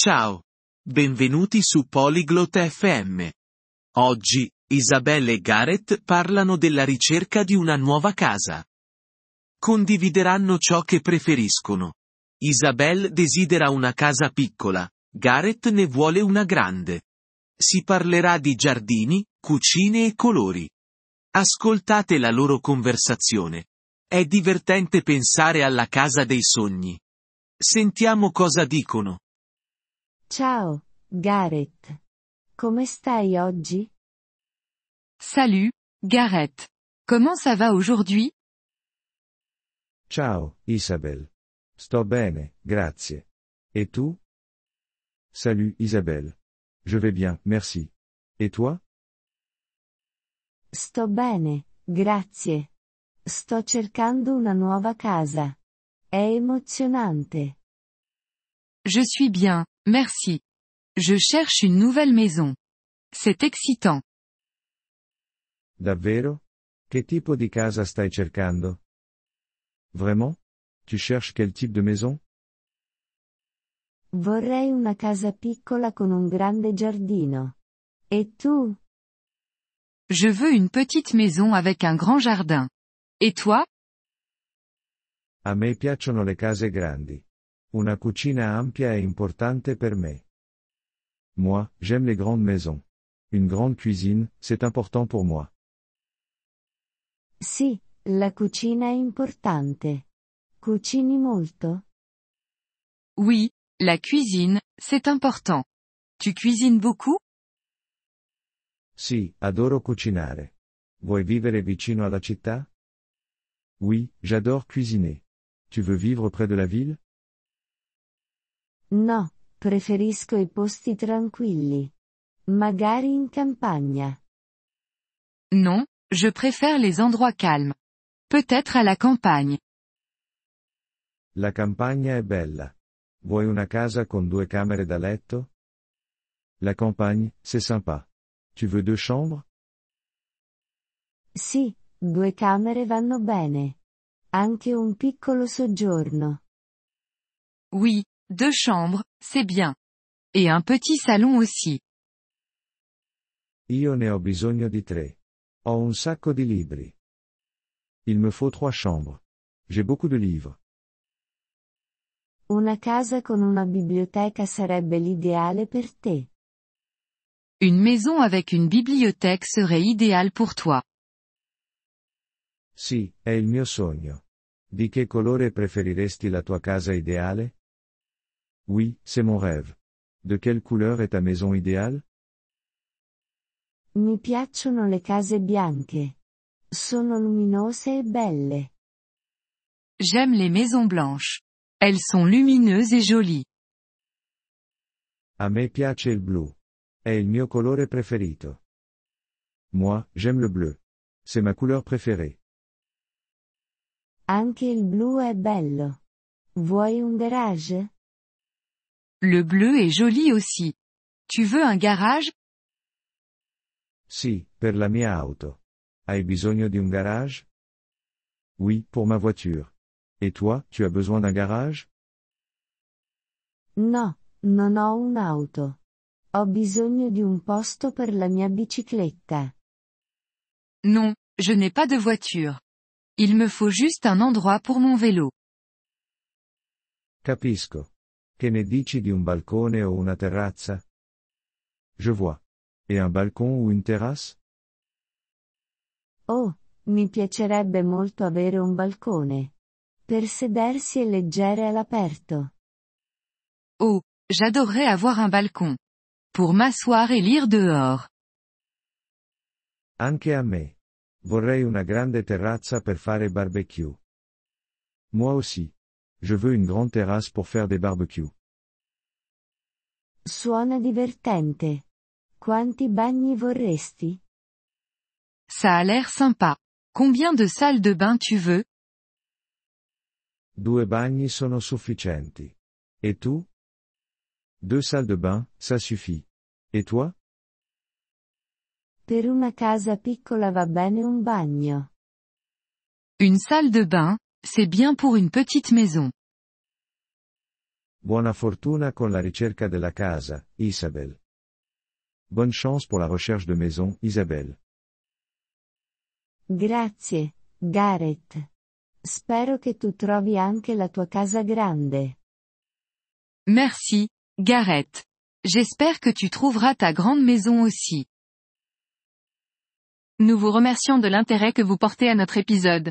Ciao. Benvenuti su Polyglot FM. Oggi, Isabelle e Gareth parlano della ricerca di una nuova casa. Condivideranno ciò che preferiscono. Isabelle desidera una casa piccola, Gareth ne vuole una grande. Si parlerà di giardini, cucine e colori. Ascoltate la loro conversazione. È divertente pensare alla casa dei sogni. Sentiamo cosa dicono. Ciao, Gareth. Come stai oggi? Salut, Gareth. Comment ça va aujourd'hui? Ciao, Isabelle. Sto bene, grazie. Et tu? Salut, Isabelle. Je vais bien, merci. Et toi? Sto bene, grazie. Sto cercando una nuova casa. È emozionante. Je suis bien, merci. Je cherche une nouvelle maison. C'est excitant. Davvero? Che tipo di casa stai cercando? Vraiment? Tu cherches quel type de maison? Vorrei una casa piccola con un grande giardino. E tu? Je veux une petite maison avec un grand jardin. Et toi? A me piacciono le case grandi. Una cucina ampia è importante per me. Moi, j'aime les grandes maisons. Une grande cuisine, c'est important pour moi. Sì, la cucina è importante. Cucini molto? Oui, la cuisine, c'est important. Tu cuisines beaucoup? Sì, adoro cucinare. Vuoi vivere vicino alla città? Oui, j'adore cuisiner. Tu veux vivre près de la ville? No, preferisco i posti tranquilli. Magari in campagna. Non, je préfère les endroits calmes. Peut-être à la campagne. La campagna è bella. Vuoi una casa con due camere da letto? La campagne, c'est sympa. Tu veux deux chambres? Sì, due camere vanno bene. Anche un piccolo soggiorno. Oui, deux chambres, c'est bien. Et un petit salon aussi. Io ne ho bisogno di tre. Ho un sacco di libri. Il me faut trois chambres. J'ai beaucoup de livres. Una casa con una biblioteca sarebbe l'ideale per te. Une maison avec une bibliothèque serait idéale pour toi. Sì, è il mio sogno. Di che colore preferiresti la tua casa ideale? Oui, c'est mon rêve. De quelle couleur est ta maison idéale? Mi piacciono le case bianche. Sono luminose e belle. J'aime les maisons blanches. Elles sont lumineuses et jolies. A me piace il blu. È il mio colore preferito. Moi, j'aime le bleu. C'est ma couleur préférée. Anche il blu è bello. Vuoi un garage? Le bleu est joli aussi. Tu veux un garage? Sì, per la mia auto. Hai bisogno di un garage? Oui, pour ma voiture. Et toi, tu as besoin d'un garage? No, non ho un'auto. Ho bisogno di un posto per la mia bicicletta. Non, je n'ai pas de voiture. Il me faut juste un endroit pour mon vélo. Capisco. Che ne dici di un balcone o una terrazza? Je vois. Et un balcon ou une terrasse? Oh, mi piacerebbe molto avere un balcone. Per sedersi e leggere all'aperto. Oh, j'adorerais avoir un balcon. Pour m'asseoir et lire dehors. Anche a me. Vorrei una grande terrazza per fare barbecue. Moi aussi. Je veux une grande terrasse pour faire des barbecues. Suona divertente. Quanti bagni vorresti? Ça a l'air sympa. Combien de salles de bain tu veux? Due bagni sono sufficienti. Et tu? Deux salles de bain, ça suffit. Et toi? Per una casa piccola va bene un bagno. Une salle de bain, c'est bien pour une petite maison. Buona fortuna con la ricerca della casa, Isabelle. Bonne chance pour la recherche de maison, Isabelle. Grazie, Gareth. Spero che tu trovi anche la tua casa grande. Merci, Gareth. J'espère que tu trouveras ta grande maison aussi. Nous vous remercions de l'intérêt que vous portez à notre épisode.